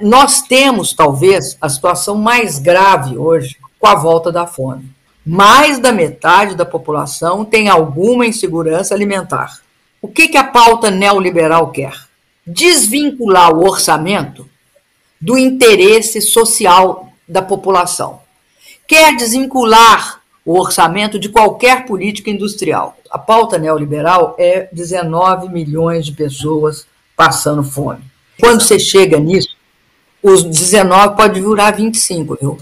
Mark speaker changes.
Speaker 1: Nós temos, talvez, a situação mais grave hoje com a volta da fome. Mais da metade da população tem alguma insegurança alimentar. O que, que a pauta neoliberal quer? Desvincular o orçamento do interesse social da população. Quer desvincular o orçamento de qualquer política industrial. A pauta neoliberal é 19 milhões de pessoas passando fome. Quando você chega nisso, os 19 pode virar 25, viu?